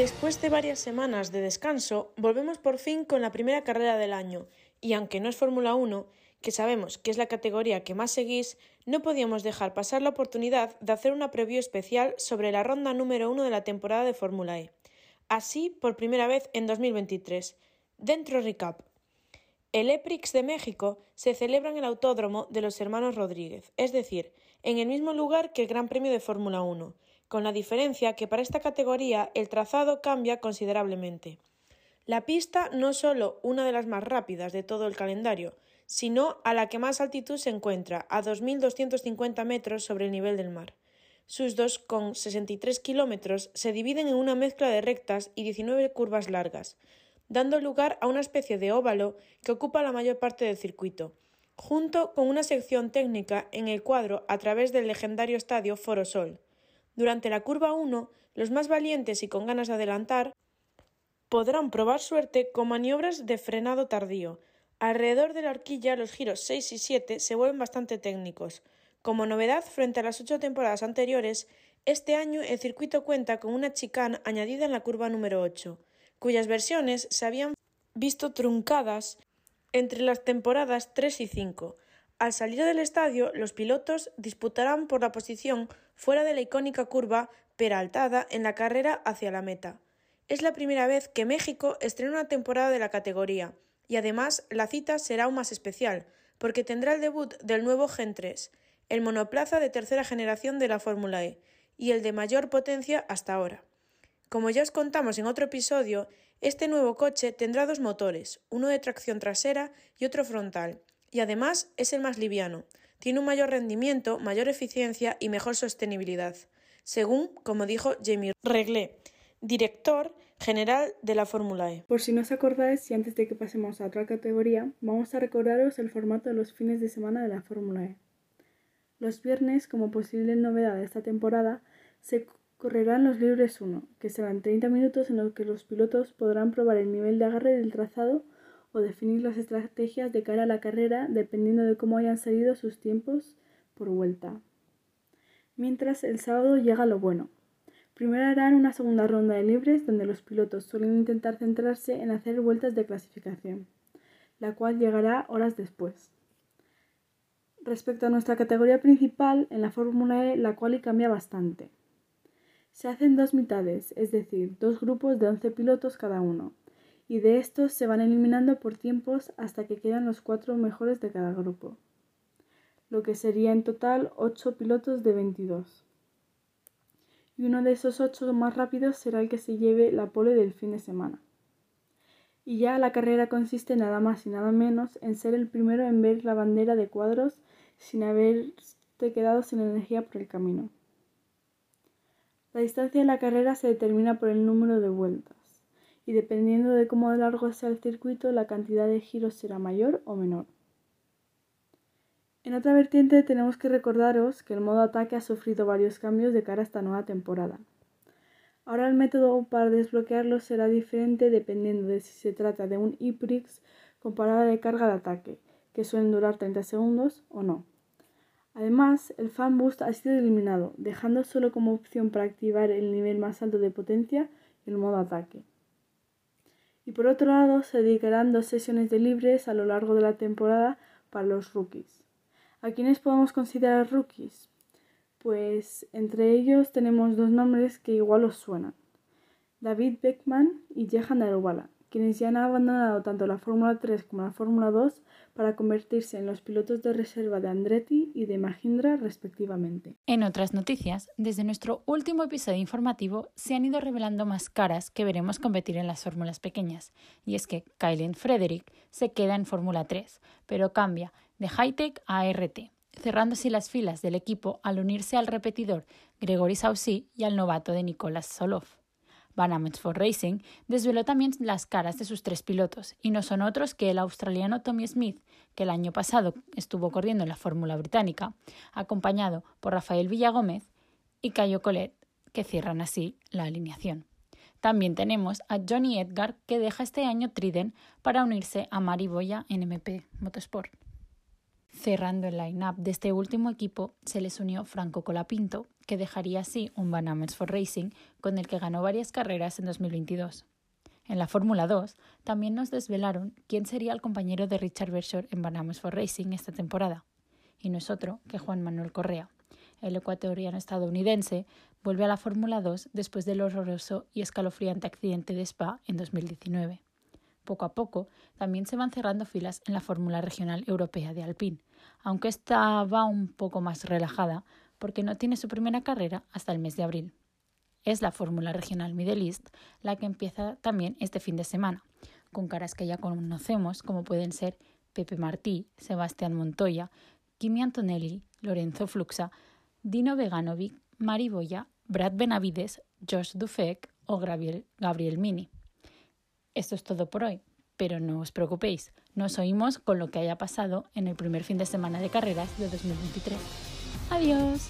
Después de varias semanas de descanso, volvemos por fin con la primera carrera del año, y aunque no es Fórmula 1, que sabemos que es la categoría que más seguís, no podíamos dejar pasar la oportunidad de hacer una preview especial sobre la ronda número uno de la temporada de Fórmula E. Así, por primera vez en 2023. Dentro recap. El EPRIX de México se celebra en el Autódromo de los Hermanos Rodríguez, es decir, en el mismo lugar que el Gran Premio de Fórmula 1, con la diferencia que para esta categoría el trazado cambia considerablemente. La pista no es solo una de las más rápidas de todo el calendario, sino a la que más altitud se encuentra, a 2.250 metros sobre el nivel del mar. Sus 2,63 kilómetros se dividen en una mezcla de rectas y 19 curvas largas, dando lugar a una especie de óvalo que ocupa la mayor parte del circuito, junto con una sección técnica en el cuadro a través del legendario estadio Foro Sol. Durante la curva 1, los más valientes y con ganas de adelantar podrán probar suerte con maniobras de frenado tardío. Alrededor de la horquilla los giros 6 y 7 se vuelven bastante técnicos. Como novedad frente a las ocho temporadas anteriores, este año el circuito cuenta con una chicane añadida en la curva número 8, cuyas versiones se habían visto truncadas entre las temporadas 3 y 5, al salir del estadio, los pilotos disputarán por la posición fuera de la icónica curva peraltada en la carrera hacia la meta. Es la primera vez que México estrena una temporada de la categoría, y además la cita será aún más especial, porque tendrá el debut del nuevo Gen 3, el monoplaza de tercera generación de la Fórmula E, y el de mayor potencia hasta ahora. Como ya os contamos en otro episodio, este nuevo coche tendrá dos motores, uno de tracción trasera y otro frontal, y además es el más liviano. Tiene un mayor rendimiento, mayor eficiencia y mejor sostenibilidad, según, como dijo Jamie Reglé, director general de la Fórmula E. Por si no os acordáis, y antes de que pasemos a otra categoría, vamos a recordaros el formato de los fines de semana de la Fórmula E. Los viernes, como posible novedad de esta temporada, se correrán los libres 1, que serán 30 minutos en los que los pilotos podrán probar el nivel de agarre del trazado o definir las estrategias de cara a la carrera dependiendo de cómo hayan salido sus tiempos por vuelta. Mientras el sábado llega lo bueno. Primero harán una segunda ronda de libres donde los pilotos suelen intentar centrarse en hacer vueltas de clasificación, la cual llegará horas después. Respecto a nuestra categoría principal, en la Fórmula E la quali cambia bastante. Se hacen dos mitades, es decir, dos grupos de 11 pilotos cada uno, y de estos se van eliminando por tiempos hasta que quedan los cuatro mejores de cada grupo, lo que sería en total 8 pilotos de 22. Y uno de esos 8 más rápidos será el que se lleve la pole del fin de semana. Y ya la carrera consiste nada más y nada menos en ser el primero en ver la bandera de cuadros sin haberte quedado sin energía por el camino. La distancia de la carrera se determina por el número de vueltas y dependiendo de cómo largo sea el circuito, la cantidad de giros será mayor o menor. En otra vertiente tenemos que recordaros que el modo ataque ha sufrido varios cambios de cara a esta nueva temporada. Ahora el método para desbloquearlo será diferente dependiendo de si se trata de un IPRIX con parada de carga de ataque, que suelen durar 30 segundos o no. Además, el Fan Boost ha sido eliminado, dejando solo como opción para activar el nivel más alto de potencia el modo ataque y por otro lado se dedicarán dos sesiones de libres a lo largo de la temporada para los rookies. ¿A quiénes podemos considerar rookies? Pues entre ellos tenemos dos nombres que igual os suenan. David Beckman y Jehan Daruvala quienes ya han abandonado tanto la Fórmula 3 como la Fórmula 2 para convertirse en los pilotos de reserva de Andretti y de Mahindra respectivamente. En otras noticias, desde nuestro último episodio informativo se han ido revelando más caras que veremos competir en las fórmulas pequeñas, y es que Kylen Frederick se queda en Fórmula 3, pero cambia de Hightech a RT cerrándose las filas del equipo al unirse al repetidor Gregory Saucy y al novato de Nicolas Solov. Van for Racing desveló también las caras de sus tres pilotos, y no son otros que el australiano Tommy Smith, que el año pasado estuvo corriendo en la Fórmula Británica, acompañado por Rafael Villagómez y Cayo Collet, que cierran así la alineación. También tenemos a Johnny Edgar, que deja este año Triden para unirse a Mari Boya en MP Motorsport. Cerrando el line-up de este último equipo se les unió Franco Colapinto, que dejaría así un Van for Racing con el que ganó varias carreras en 2022. En la Fórmula 2 también nos desvelaron quién sería el compañero de Richard Bershore en Van for Racing esta temporada, y no es otro que Juan Manuel Correa. El ecuatoriano estadounidense vuelve a la Fórmula 2 después del horroroso y escalofriante accidente de Spa en 2019 poco a poco, también se van cerrando filas en la Fórmula Regional Europea de Alpine, aunque esta va un poco más relajada porque no tiene su primera carrera hasta el mes de abril. Es la Fórmula Regional Middle East la que empieza también este fin de semana, con caras que ya conocemos como pueden ser Pepe Martí, Sebastián Montoya, Kimi Antonelli, Lorenzo Fluxa, Dino Veganovic, Mari Boya, Brad Benavides, Josh Dufek o Gabriel, Gabriel Mini. Esto es todo por hoy, pero no os preocupéis, nos oímos con lo que haya pasado en el primer fin de semana de carreras de 2023. Adiós.